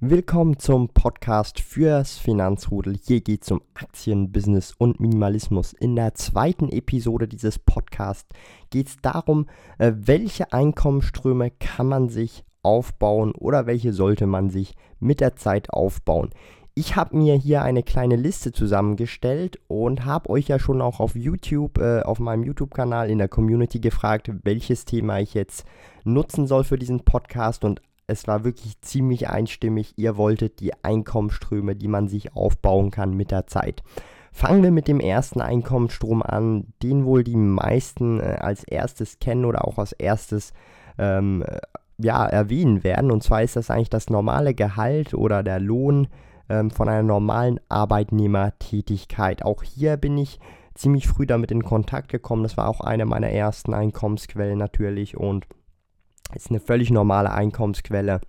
Willkommen zum Podcast fürs Finanzrudel. Hier geht es um Aktien, Business und Minimalismus. In der zweiten Episode dieses Podcasts geht es darum, äh, welche Einkommensströme kann man sich aufbauen oder welche sollte man sich mit der Zeit aufbauen. Ich habe mir hier eine kleine Liste zusammengestellt und habe euch ja schon auch auf YouTube, äh, auf meinem YouTube-Kanal in der Community gefragt, welches Thema ich jetzt nutzen soll für diesen Podcast. Und es war wirklich ziemlich einstimmig. Ihr wolltet die Einkommensströme, die man sich aufbauen kann mit der Zeit. Fangen wir mit dem ersten Einkommensstrom an, den wohl die meisten äh, als erstes kennen oder auch als erstes ähm, ja, erwähnen werden. Und zwar ist das eigentlich das normale Gehalt oder der Lohn ähm, von einer normalen Arbeitnehmertätigkeit. Auch hier bin ich ziemlich früh damit in Kontakt gekommen. Das war auch eine meiner ersten Einkommensquellen natürlich und ist eine völlig normale Einkommensquelle.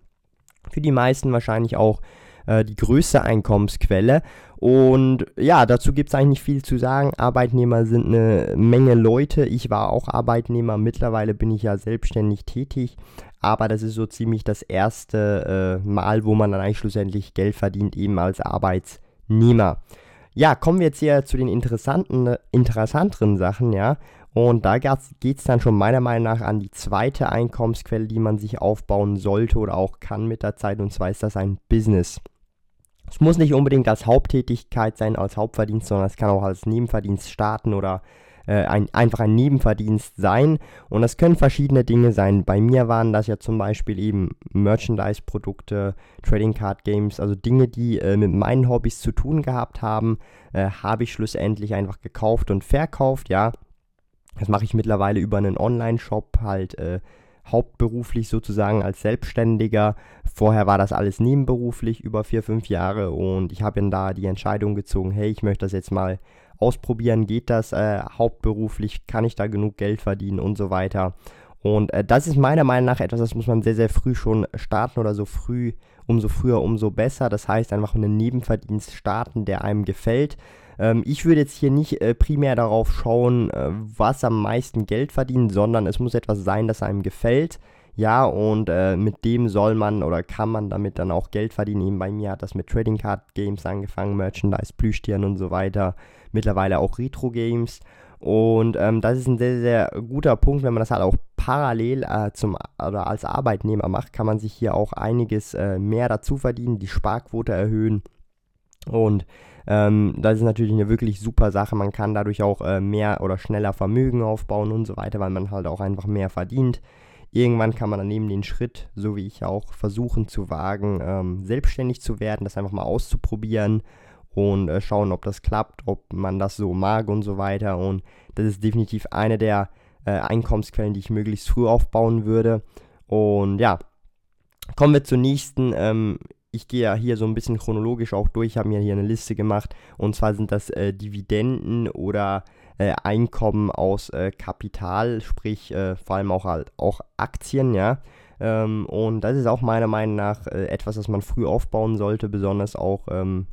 Für die meisten wahrscheinlich auch äh, die größte Einkommensquelle. Und ja, dazu gibt es eigentlich nicht viel zu sagen. Arbeitnehmer sind eine Menge Leute. Ich war auch Arbeitnehmer. Mittlerweile bin ich ja selbstständig tätig. Aber das ist so ziemlich das erste äh, Mal, wo man dann eigentlich schlussendlich Geld verdient, eben als Arbeitnehmer. Ja, kommen wir jetzt hier zu den interessanten, interessanteren Sachen, ja. Und da geht es dann schon meiner Meinung nach an die zweite Einkommensquelle, die man sich aufbauen sollte oder auch kann mit der Zeit. Und zwar ist das ein Business. Es muss nicht unbedingt als Haupttätigkeit sein, als Hauptverdienst, sondern es kann auch als Nebenverdienst starten oder äh, ein, einfach ein Nebenverdienst sein. Und das können verschiedene Dinge sein. Bei mir waren das ja zum Beispiel eben Merchandise-Produkte, Trading Card Games, also Dinge, die äh, mit meinen Hobbys zu tun gehabt haben, äh, habe ich schlussendlich einfach gekauft und verkauft, ja. Das mache ich mittlerweile über einen Online-Shop halt äh, hauptberuflich sozusagen als Selbstständiger. Vorher war das alles nebenberuflich über vier, fünf Jahre und ich habe dann da die Entscheidung gezogen, hey, ich möchte das jetzt mal ausprobieren, geht das äh, hauptberuflich, kann ich da genug Geld verdienen und so weiter. Und äh, das ist meiner Meinung nach etwas, das muss man sehr, sehr früh schon starten oder so früh, umso früher, umso besser. Das heißt, einfach einen Nebenverdienst starten, der einem gefällt. Ähm, ich würde jetzt hier nicht äh, primär darauf schauen, äh, was am meisten Geld verdient, sondern es muss etwas sein, das einem gefällt. Ja, und äh, mit dem soll man oder kann man damit dann auch Geld verdienen. Eben bei mir hat das mit Trading Card Games angefangen, Merchandise, Plüschtieren und so weiter. Mittlerweile auch Retro Games. Und ähm, das ist ein sehr, sehr guter Punkt, wenn man das halt auch parallel äh, zum oder als Arbeitnehmer macht, kann man sich hier auch einiges äh, mehr dazu verdienen, die Sparquote erhöhen. Und ähm, das ist natürlich eine wirklich super Sache. Man kann dadurch auch äh, mehr oder schneller Vermögen aufbauen und so weiter, weil man halt auch einfach mehr verdient. Irgendwann kann man dann eben den Schritt, so wie ich auch, versuchen zu wagen, ähm, selbstständig zu werden, das einfach mal auszuprobieren und äh, schauen, ob das klappt, ob man das so mag und so weiter. Und das ist definitiv eine der äh, Einkommensquellen, die ich möglichst früh aufbauen würde. Und ja, kommen wir zur nächsten. Ähm, ich gehe ja hier so ein bisschen chronologisch auch durch, habe mir hier eine Liste gemacht. Und zwar sind das äh, Dividenden oder äh, Einkommen aus äh, Kapital, sprich äh, vor allem auch halt auch Aktien, ja. Ähm, und das ist auch meiner Meinung nach äh, etwas, das man früh aufbauen sollte, besonders auch ähm,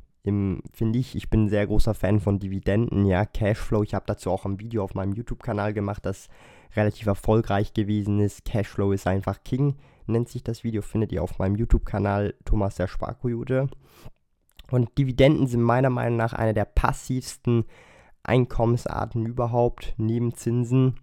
finde ich, ich bin ein sehr großer Fan von Dividenden, ja, Cashflow. Ich habe dazu auch ein Video auf meinem YouTube-Kanal gemacht, das relativ erfolgreich gewesen ist. Cashflow ist einfach King, nennt sich das Video, findet ihr auf meinem YouTube-Kanal Thomas der Sparkojude. Und Dividenden sind meiner Meinung nach eine der passivsten Einkommensarten überhaupt, neben Zinsen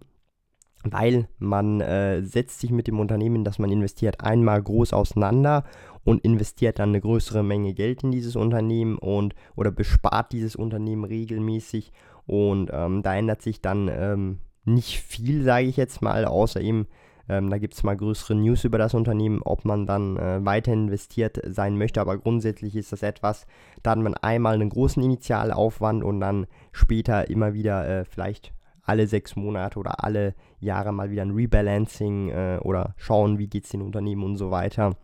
weil man äh, setzt sich mit dem Unternehmen, das man investiert, einmal groß auseinander und investiert dann eine größere Menge Geld in dieses Unternehmen und oder bespart dieses Unternehmen regelmäßig und ähm, da ändert sich dann ähm, nicht viel, sage ich jetzt mal, außer eben, ähm, da gibt es mal größere News über das Unternehmen, ob man dann äh, weiter investiert sein möchte, aber grundsätzlich ist das etwas, da hat man einmal einen großen Initialaufwand und dann später immer wieder äh, vielleicht alle sechs Monate oder alle Jahre mal wieder ein Rebalancing äh, oder schauen, wie geht es den Unternehmen und so weiter.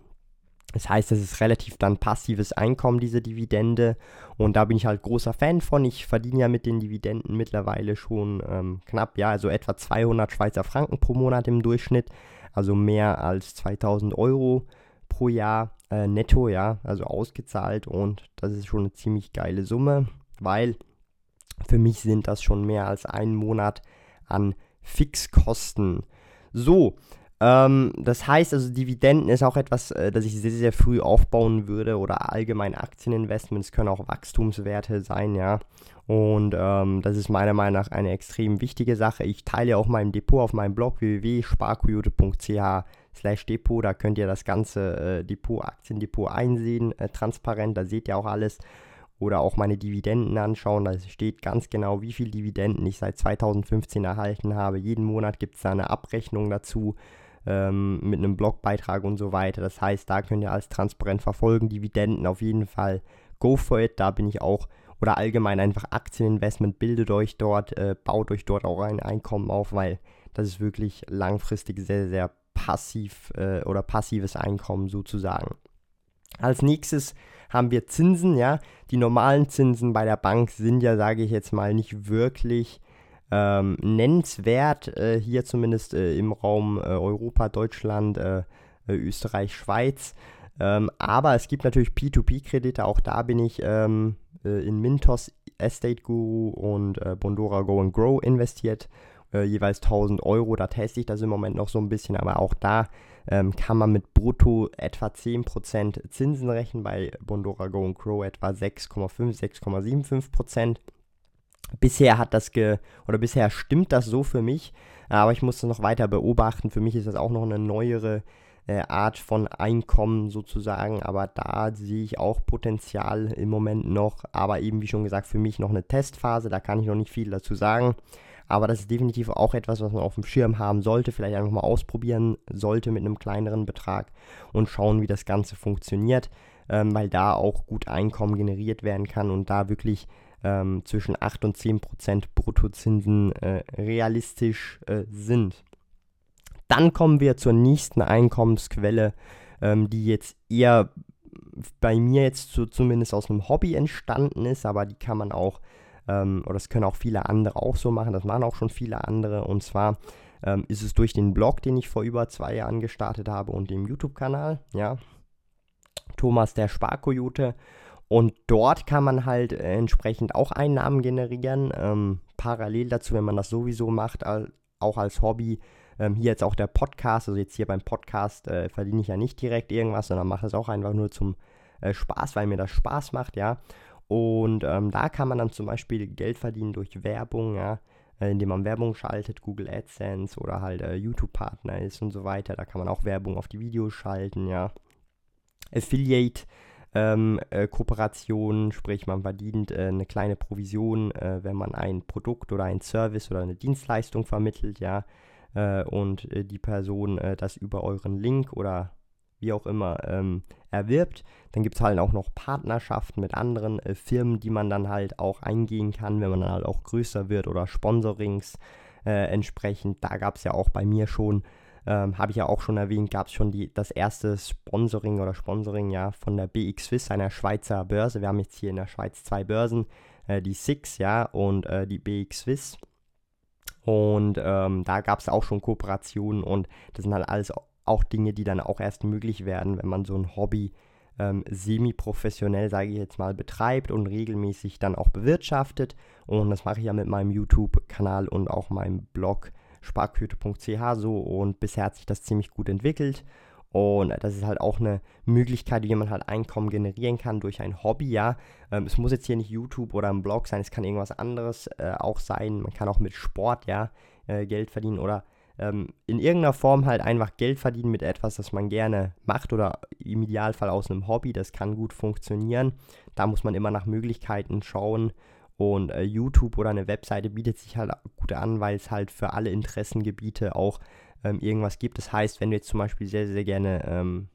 Das heißt, es ist relativ dann passives Einkommen, diese Dividende. Und da bin ich halt großer Fan von. Ich verdiene ja mit den Dividenden mittlerweile schon ähm, knapp, ja, also etwa 200 Schweizer Franken pro Monat im Durchschnitt. Also mehr als 2000 Euro pro Jahr äh, netto, ja, also ausgezahlt. Und das ist schon eine ziemlich geile Summe, weil für mich sind das schon mehr als ein Monat an Fixkosten. So, Ähm, das heißt also, Dividenden ist auch etwas, äh, das ich sehr, sehr früh aufbauen würde oder allgemein Aktieninvestments können auch Wachstumswerte sein, ja. Und ähm, das ist meiner Meinung nach eine extrem wichtige Sache. Ich teile auch mein Depot auf meinem Blog www.sparkoyote.ch slash Depot. Da könnt ihr das ganze äh, Depot, Aktiendepot einsehen, äh, transparent. Da seht ihr auch alles. Oder auch meine Dividenden anschauen. Da steht ganz genau, wie viel Dividenden ich seit 2015 erhalten habe. Jeden Monat gibt es da eine Abrechnung dazu ähm, mit einem Blogbeitrag und so weiter. Das heißt, da könnt ihr alles transparent verfolgen. Dividenden auf jeden Fall go for it. Da bin ich auch oder allgemein einfach Aktieninvestment, bildet euch dort, äh, baut euch dort auch ein Einkommen auf, weil das ist wirklich langfristig sehr, sehr passiv äh, oder passives Einkommen sozusagen. Als nächstes haben wir Zinsen, ja. Die normalen Zinsen bei der Bank sind ja, sage ich jetzt mal, nicht wirklich ähm, nennenswert. Äh, hier zumindest äh, im Raum äh, Europa, Deutschland, äh, Österreich, Schweiz. Ähm, aber es gibt natürlich P2P-Kredite, auch da bin ich ähm, äh, in Mintos, Estate Guru und äh, Bondora Go and Grow investiert. Äh, jeweils 1000 Euro, da teste ich das im Moment noch so ein bisschen, aber auch da ähm, kann man mit brutto etwa 10% Zinsen rechnen, bei Bondora Go and Grow etwa 6,5, 6,75%. Bisher hat das ge oder bisher stimmt das so für mich, aber ich muss das noch weiter beobachten. Für mich ist das auch noch eine neuere äh, Art von Einkommen sozusagen. Aber da sehe ich auch Potenzial im Moment noch. Aber eben wie schon gesagt, für mich noch eine Testphase. Da kann ich noch nicht viel dazu sagen. Aber das ist definitiv auch etwas, was man auf dem Schirm haben sollte. Vielleicht einfach mal ausprobieren sollte mit einem kleineren Betrag und schauen, wie das Ganze funktioniert. Ähm, weil da auch gut Einkommen generiert werden kann und da wirklich ähm, zwischen 8 und 10 Prozent Bruttozinsen äh, realistisch äh, sind. Dann kommen wir zur nächsten Einkommensquelle, ähm, die jetzt eher bei mir jetzt so zumindest aus einem Hobby entstanden ist, aber die kann man auch, ähm, oder das können auch viele andere auch so machen, das machen auch schon viele andere. Und zwar ähm, ist es durch den Blog, den ich vor über zwei Jahren gestartet habe und dem YouTube-Kanal, ja, Thomas der Sparkoyote. Und dort kann man halt äh, entsprechend auch Einnahmen generieren. Ähm, parallel dazu, wenn man das sowieso macht, auch als Hobby, ähm, hier jetzt auch der Podcast, also jetzt hier beim Podcast äh, verdiene ich ja nicht direkt irgendwas, sondern mache es auch einfach nur zum äh, Spaß, weil mir das Spaß macht, ja. Und ähm, da kann man dann zum Beispiel Geld verdienen durch Werbung, ja, äh, indem man Werbung schaltet, Google AdSense oder halt äh, YouTube-Partner ist und so weiter. Da kann man auch Werbung auf die Videos schalten, ja. Affiliate. Ähm, äh, Kooperationen, sprich man verdient äh, eine kleine Provision, äh, wenn man ein Produkt oder ein Service oder eine Dienstleistung vermittelt, ja äh, und äh, die Person äh, das über euren Link oder wie auch immer ähm, erwirbt. Dann gibt es halt auch noch Partnerschaften mit anderen Firmen, die man dann halt auch eingehen kann, wenn man dann halt auch größer wird oder Sponsorings entsprechend. Da gab es ja auch bei mir schon, ähm, habe ich ja auch schon erwähnt, gab es schon die, das erste Sponsoring oder Sponsoring ja von der BX Swiss, einer Schweizer Börse. Wir haben jetzt hier in der Schweiz zwei Börsen, äh, die Six ja und äh, die BX Swiss. Und ähm, da gab es auch schon Kooperationen und das sind halt alles auch Dinge, die dann auch erst möglich werden, wenn man so ein Hobby ähm, semi-professionell, sage ich jetzt mal, betreibt und regelmäßig dann auch bewirtschaftet. Und das mache ich ja mit meinem YouTube-Kanal und auch meinem Blog sparküte.ch so und bisher hat sich das ziemlich gut entwickelt. Und das ist halt auch eine Möglichkeit, wie man halt Einkommen generieren kann durch ein Hobby, ja. Ähm, es muss jetzt hier nicht YouTube oder ein Blog sein, es kann irgendwas anderes äh, auch sein. Man kann auch mit Sport, ja, äh, Geld verdienen oder ähm, in irgendeiner Form halt einfach Geld verdienen mit etwas, das man gerne macht oder im Idealfall aus einem Hobby. Das kann gut funktionieren. Da muss man immer nach Möglichkeiten schauen. Und äh, YouTube oder eine Webseite bietet sich halt gut an, weil es halt für alle Interessengebiete auch ähm, irgendwas gibt. Das heißt, wenn du jetzt zum Beispiel sehr, sehr gerne ähm,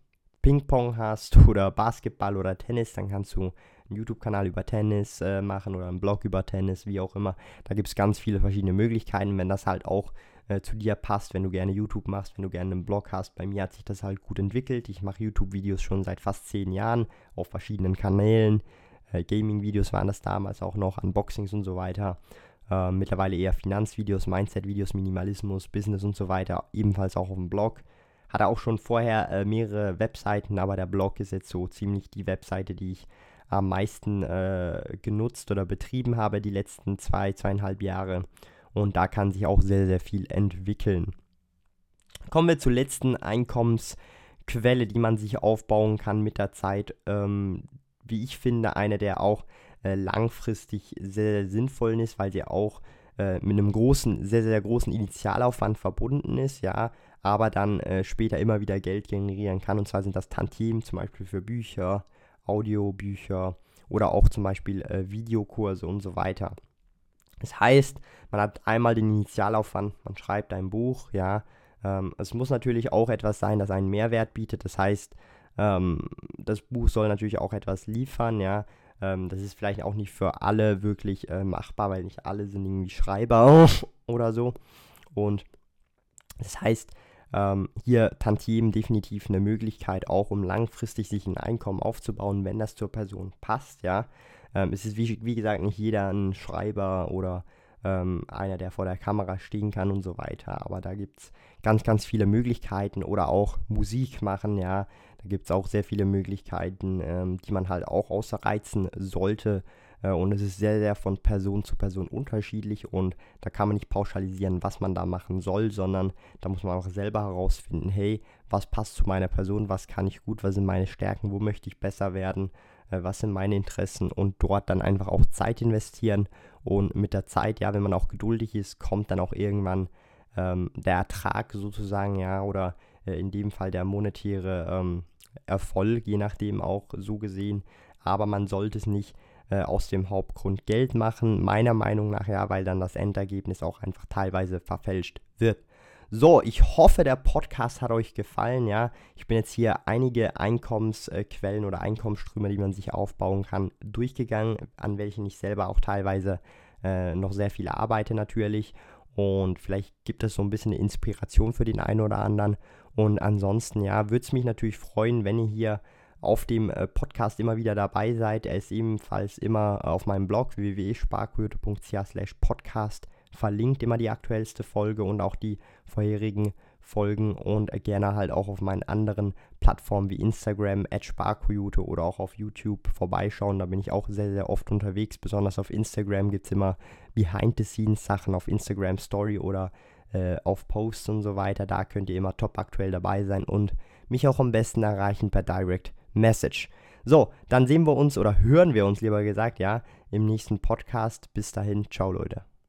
Ping-Pong hast oder Basketball oder Tennis, dann kannst du einen YouTube-Kanal über Tennis äh, machen oder einen Blog über Tennis, wie auch immer. Da gibt es ganz viele verschiedene Möglichkeiten, wenn das halt auch äh, zu dir passt, wenn du gerne YouTube machst, wenn du gerne einen Blog hast. Bei mir hat sich das halt gut entwickelt. Ich mache YouTube-Videos schon seit fast zehn Jahren auf verschiedenen Kanälen. Äh, Gaming-Videos waren das damals auch noch, Unboxings und so weiter. Äh, mittlerweile eher Finanzvideos, Mindset-Videos, Minimalismus, Business und so weiter, ebenfalls auch auf dem Blog. Hatte auch schon vorher äh, mehrere Webseiten, aber der Blog ist jetzt so ziemlich die Webseite, die ich am meisten äh, genutzt oder betrieben habe die letzten zwei, zweieinhalb Jahre. Und da kann sich auch sehr, sehr viel entwickeln. Kommen wir zur letzten Einkommensquelle, die man sich aufbauen kann mit der Zeit. Ähm, wie ich finde, eine, der auch äh, langfristig sehr, sehr sinnvoll ist, weil sie auch äh, mit einem großen, sehr, sehr großen Initialaufwand verbunden ist, ja, aber dann äh, später immer wieder Geld generieren kann. Und zwar sind das Tantiemen zum Beispiel für Bücher, Audiobücher oder auch zum Beispiel äh, Videokurse und so weiter. Das heißt, man hat einmal den Initialaufwand, man schreibt ein Buch, ja. Ähm, es muss natürlich auch etwas sein, das einen Mehrwert bietet. Das heißt, ähm, das Buch soll natürlich auch etwas liefern, ja. Ähm, das ist vielleicht auch nicht für alle wirklich äh, machbar, weil nicht alle sind irgendwie Schreiber oder so. Und das heißt, ähm, hier Tantiemen definitiv eine Möglichkeit, auch um langfristig sich ein Einkommen aufzubauen, wenn das zur Person passt, ja. Ähm, es ist wie, wie gesagt nicht jeder ein Schreiber oder ähm, einer, der vor der Kamera stehen kann und so weiter. Aber da gibt es ganz, ganz viele Möglichkeiten oder auch Musik machen, ja. Da gibt es auch sehr viele Möglichkeiten, ähm, die man halt auch ausreizen sollte. Äh, und es ist sehr, sehr von Person zu Person unterschiedlich und da kann man nicht pauschalisieren, was man da machen soll, sondern da muss man auch selber herausfinden, hey, was passt zu meiner Person, was kann ich gut, was sind meine Stärken, wo möchte ich besser werden, äh, was sind meine Interessen und dort dann einfach auch Zeit investieren und mit der Zeit, ja, wenn man auch geduldig ist, kommt dann auch irgendwann ähm, der Ertrag sozusagen, ja, oder äh, in dem Fall der monetäre ähm, Erfolg, je nachdem auch so gesehen. Aber man sollte es nicht äh, aus dem Hauptgrund Geld machen, meiner Meinung nach ja, weil dann das Endergebnis auch einfach teilweise verfälscht wird. So, ich hoffe, der Podcast hat euch gefallen. Ja, ich bin jetzt hier einige Einkommensquellen oder Einkommensströme, die man sich aufbauen kann, durchgegangen, an welchen ich selber auch teilweise äh, noch sehr viel arbeite natürlich. Und vielleicht gibt es so ein bisschen Inspiration für den einen oder anderen. Und ansonsten, ja, würde es mich natürlich freuen, wenn ihr hier auf dem äh, Podcast immer wieder dabei seid. Er ist ebenfalls immer auf meinem Blog www.sparquote.ch podcast verlinkt, immer die aktuellste Folge und auch die vorherigen Folgen und gerne halt auch auf meinen anderen Plattformen wie Instagram, Sparkoyote oder auch auf YouTube vorbeischauen. Da bin ich auch sehr, sehr oft unterwegs. Besonders auf Instagram gibt es immer Behind-the-Scenes-Sachen auf Instagram Story oder äh, auf Posts und so weiter. Da könnt ihr immer top aktuell dabei sein und mich auch am besten erreichen per Direct Message. So, dann sehen wir uns oder hören wir uns lieber gesagt, ja, im nächsten Podcast. Bis dahin, ciao Leute.